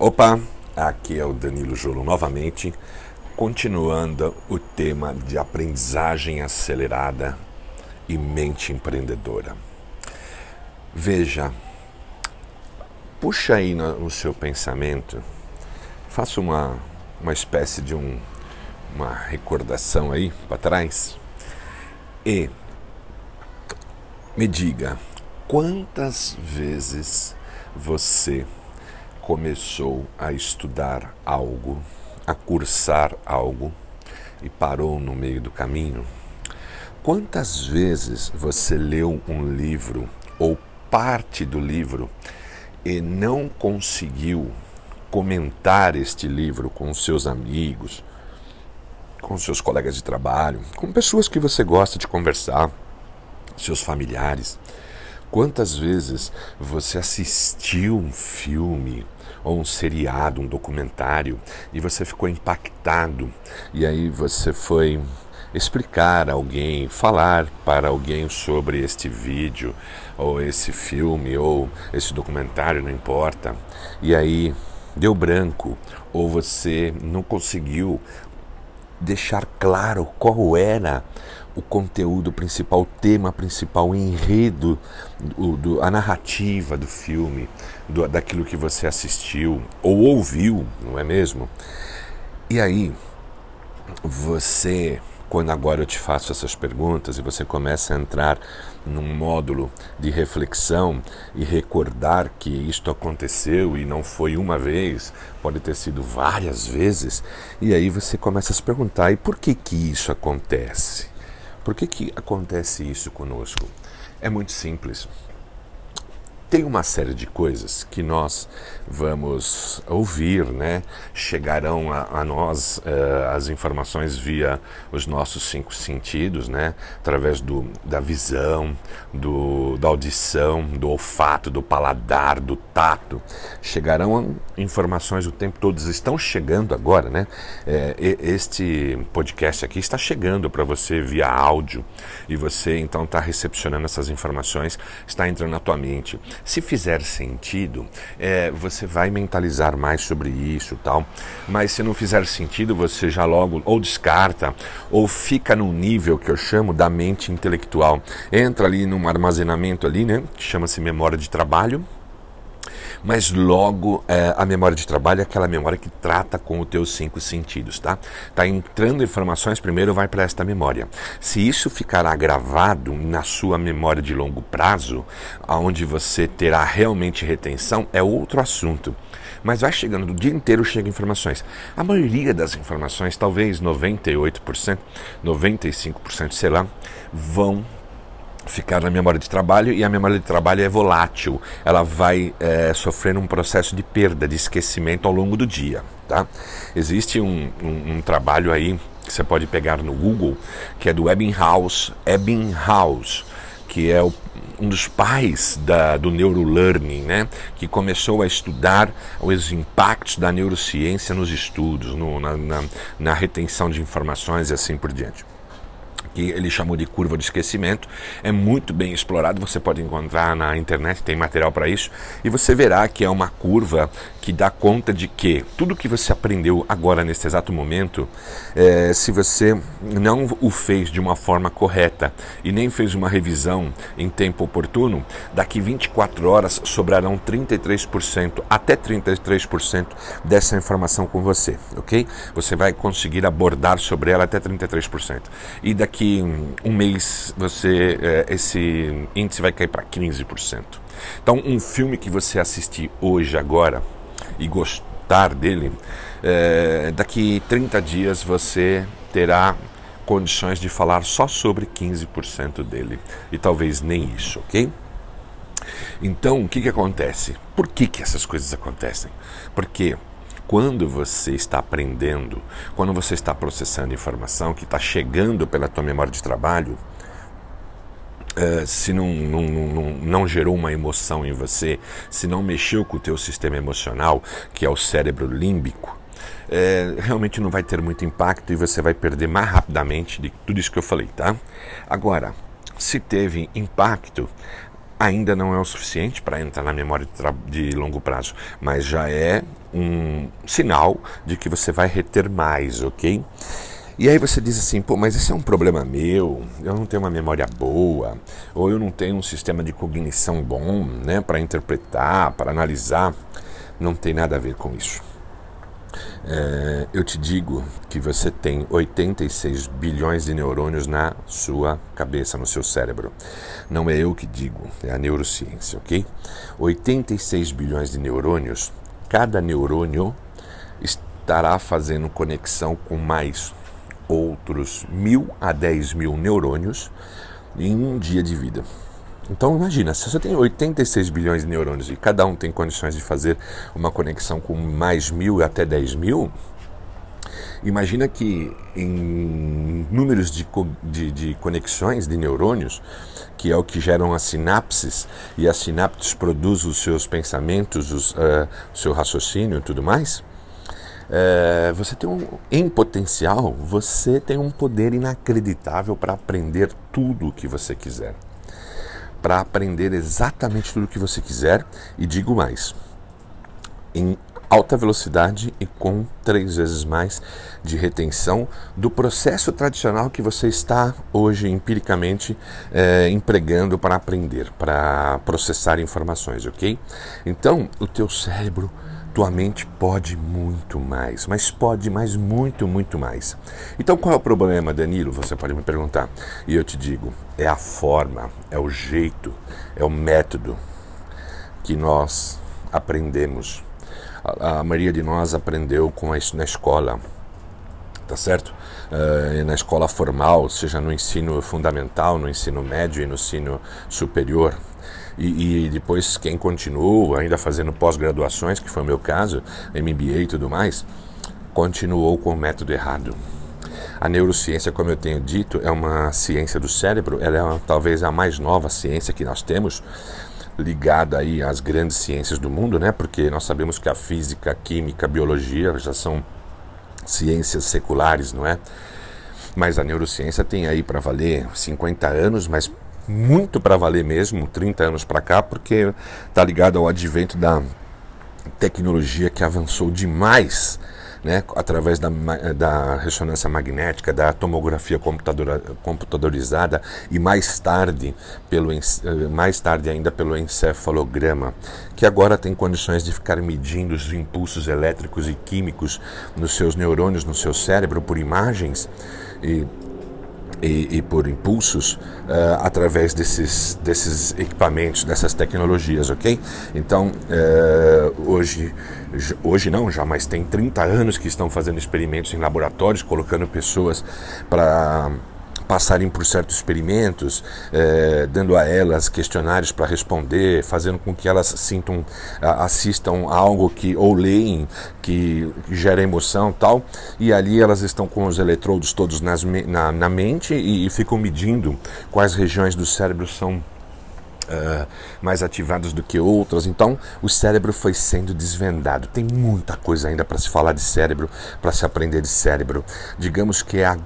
Opa, aqui é o Danilo Jolo novamente, continuando o tema de aprendizagem acelerada e mente empreendedora. Veja, puxa aí no, no seu pensamento, faça uma, uma espécie de um, uma recordação aí para trás e me diga quantas vezes você começou a estudar algo, a cursar algo e parou no meio do caminho? Quantas vezes você leu um livro ou parte do livro e não conseguiu comentar este livro com seus amigos, com seus colegas de trabalho, com pessoas que você gosta de conversar, seus familiares? Quantas vezes você assistiu um filme ou um seriado, um documentário e você ficou impactado e aí você foi explicar a alguém, falar para alguém sobre este vídeo ou esse filme ou esse documentário, não importa. E aí deu branco ou você não conseguiu deixar claro qual era o conteúdo principal, o tema principal, o enredo, o, do, a narrativa do filme, do, daquilo que você assistiu ou ouviu, não é mesmo? E aí, você quando agora eu te faço essas perguntas e você começa a entrar num módulo de reflexão e recordar que isto aconteceu e não foi uma vez, pode ter sido várias vezes, e aí você começa a se perguntar: e por que que isso acontece? Por que que acontece isso conosco? É muito simples. Tem uma série de coisas que nós vamos ouvir, né? Chegarão a, a nós uh, as informações via os nossos cinco sentidos, né? Através do, da visão, do, da audição, do olfato, do paladar, do tato. Chegarão informações o tempo todo, estão chegando agora, né? É, este podcast aqui está chegando para você via áudio e você então está recepcionando essas informações, está entrando na tua mente. Se fizer sentido, é, você vai mentalizar mais sobre isso tal. Mas se não fizer sentido, você já logo ou descarta ou fica no nível que eu chamo da mente intelectual. Entra ali num armazenamento ali, né? Que chama-se memória de trabalho mas logo é, a memória de trabalho é aquela memória que trata com os teus cinco sentidos, tá? Tá entrando informações, primeiro vai para esta memória. Se isso ficará gravado na sua memória de longo prazo, aonde você terá realmente retenção, é outro assunto. Mas vai chegando, do dia inteiro chega informações. A maioria das informações, talvez 98%, 95%, sei lá, vão ficar na memória de trabalho e a memória de trabalho é volátil, ela vai é, sofrendo um processo de perda, de esquecimento ao longo do dia. Tá? Existe um, um, um trabalho aí que você pode pegar no Google que é do Ebbinghaus, Ebbinghaus que é o, um dos pais da, do neurolearning, né? que começou a estudar os impactos da neurociência nos estudos, no, na, na, na retenção de informações e assim por diante que ele chamou de curva de esquecimento, é muito bem explorado, você pode encontrar na internet, tem material para isso, e você verá que é uma curva que dá conta de que tudo que você aprendeu agora nesse exato momento, é, se você não o fez de uma forma correta e nem fez uma revisão em tempo oportuno, daqui 24 horas sobrarão 33% até 33% dessa informação com você, ok? Você vai conseguir abordar sobre ela até 33%. E daqui um mês você é, esse índice vai cair para 15%. Então, um filme que você assistir hoje, agora, e gostar dele, é, daqui 30 dias você terá condições de falar só sobre 15% dele. E talvez nem isso, ok? Então, o que, que acontece? Por que, que essas coisas acontecem? Porque quando você está aprendendo, quando você está processando informação que está chegando pela tua memória de trabalho, Uh, se não, não, não, não, gerou uma emoção em você, se não mexeu com o teu sistema emocional, que é o cérebro límbico, uh, realmente não vai ter muito impacto e você vai perder mais rapidamente de tudo isso que eu falei, tá? Agora, se teve impacto, Ainda não é o suficiente para entrar na memória de, de longo prazo, mas já é um sinal de que você vai reter mais, ok? E aí você diz assim, pô, mas esse é um problema meu, eu não tenho uma memória boa, ou eu não tenho um sistema de cognição bom, né, para interpretar, para analisar. Não tem nada a ver com isso. É, eu te digo que você tem 86 bilhões de neurônios na sua cabeça, no seu cérebro. Não é eu que digo, é a neurociência, ok? 86 bilhões de neurônios, cada neurônio estará fazendo conexão com mais outros mil a dez mil neurônios em um dia de vida. Então imagina, se você tem 86 bilhões de neurônios e cada um tem condições de fazer uma conexão com mais mil até 10 mil, imagina que em números de, de, de, conexões de neurônios, que é o que geram as sinapses, e as sinapses produzem os seus pensamentos, os, uh, o seu raciocínio e tudo mais, é, você tem um, em potencial, você tem um poder inacreditável para aprender tudo o que você quiser. Para aprender exatamente tudo o que você quiser, e digo mais, em alta velocidade e com três vezes mais de retenção do processo tradicional que você está hoje empiricamente é, empregando para aprender, para processar informações, ok? Então, o teu cérebro tua mente pode muito mais, mas pode mais muito, muito mais. Então qual é o problema, Danilo? Você pode me perguntar. E eu te digo, é a forma, é o jeito, é o método que nós aprendemos. A, a maioria de nós aprendeu com isso na escola, tá certo? Uh, na escola formal, seja no ensino fundamental, no ensino médio e no ensino superior e, e depois quem continuou ainda fazendo pós-graduações, que foi o meu caso, MBA e tudo mais, continuou com o método errado. A neurociência, como eu tenho dito, é uma ciência do cérebro, ela é uma, talvez a mais nova ciência que nós temos, ligada aí às grandes ciências do mundo, né? Porque nós sabemos que a física, a química, a biologia já são ciências seculares, não é? Mas a neurociência tem aí para valer 50 anos, mas muito para valer mesmo, 30 anos para cá, porque está ligado ao advento da tecnologia que avançou demais né, através da, da ressonância magnética, da tomografia computadorizada e mais tarde, pelo, eh, mais tarde ainda pelo encefalograma, que agora tem condições de ficar medindo os impulsos elétricos e químicos nos seus neurônios, no seu cérebro, por imagens. E e, e por impulsos uh, através desses, desses equipamentos, dessas tecnologias, ok? Então, uh, hoje, hoje não, já mas tem 30 anos que estão fazendo experimentos em laboratórios, colocando pessoas para passarem por certos experimentos, eh, dando a elas questionários para responder, fazendo com que elas sintam, assistam algo que ou leem que, que gera emoção tal, e ali elas estão com os eletrodos todos nas, na, na mente e, e ficam medindo quais regiões do cérebro são Uh, mais ativadas do que outras. Então, o cérebro foi sendo desvendado. Tem muita coisa ainda para se falar de cérebro, para se aprender de cérebro. Digamos que é a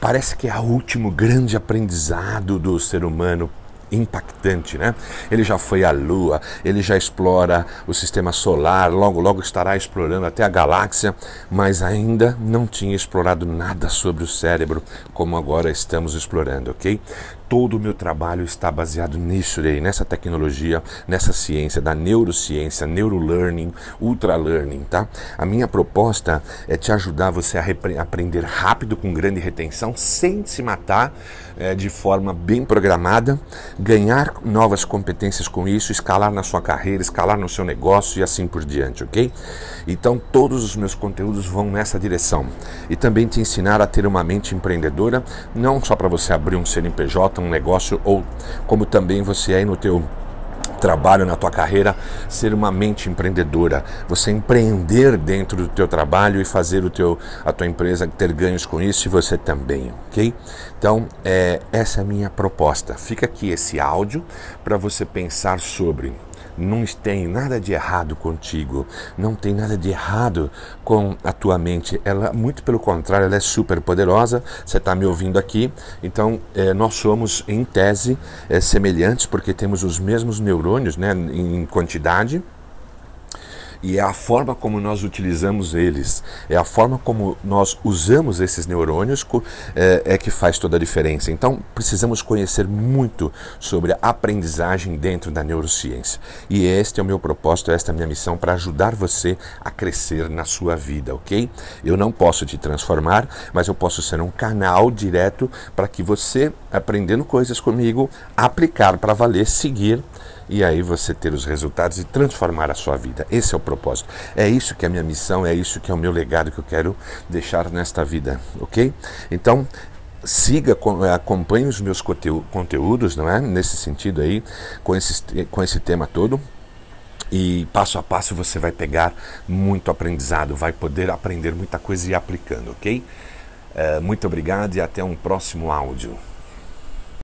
parece que é o último grande aprendizado do ser humano impactante, né? Ele já foi à Lua, ele já explora o sistema solar, logo logo estará explorando até a galáxia, mas ainda não tinha explorado nada sobre o cérebro como agora estamos explorando, ok? Todo o meu trabalho está baseado nisso aí, nessa tecnologia, nessa ciência da neurociência, neurolearning, ultralearning, tá? A minha proposta é te ajudar você a aprender rápido com grande retenção, sem se matar, é, de forma bem programada, ganhar novas competências com isso, escalar na sua carreira, escalar no seu negócio e assim por diante, ok? Então todos os meus conteúdos vão nessa direção e também te ensinar a ter uma mente empreendedora, não só para você abrir um CNPJ um negócio ou como também você é no teu trabalho, na tua carreira, ser uma mente empreendedora, você empreender dentro do teu trabalho e fazer o teu, a tua empresa ter ganhos com isso e você também, ok? Então, é, essa é a minha proposta. Fica aqui esse áudio para você pensar sobre não tem nada de errado contigo, não tem nada de errado com a tua mente. Ela, muito pelo contrário, ela é super poderosa. Você está me ouvindo aqui, então é, nós somos, em tese, é, semelhantes porque temos os mesmos neurônios né, em quantidade e é a forma como nós utilizamos eles, é a forma como nós usamos esses neurônios é, é, que faz toda a diferença. Então, precisamos conhecer muito sobre a aprendizagem dentro da neurociência. E este é o meu propósito, esta é a minha missão para ajudar você a crescer na sua vida, ok? Eu não posso te transformar, mas eu posso ser um canal direto para que você, aprendendo coisas comigo, aplicar para valer, seguir e aí você ter os resultados e transformar a sua vida. Esse é o propósito. É isso que é a minha missão, é isso que é o meu legado que eu quero deixar nesta vida, ok? Então, siga, acompanhe os meus conteúdos, não é? Nesse sentido aí, com esse, com esse tema todo. E passo a passo você vai pegar muito aprendizado, vai poder aprender muita coisa e ir aplicando, ok? Uh, muito obrigado e até um próximo áudio.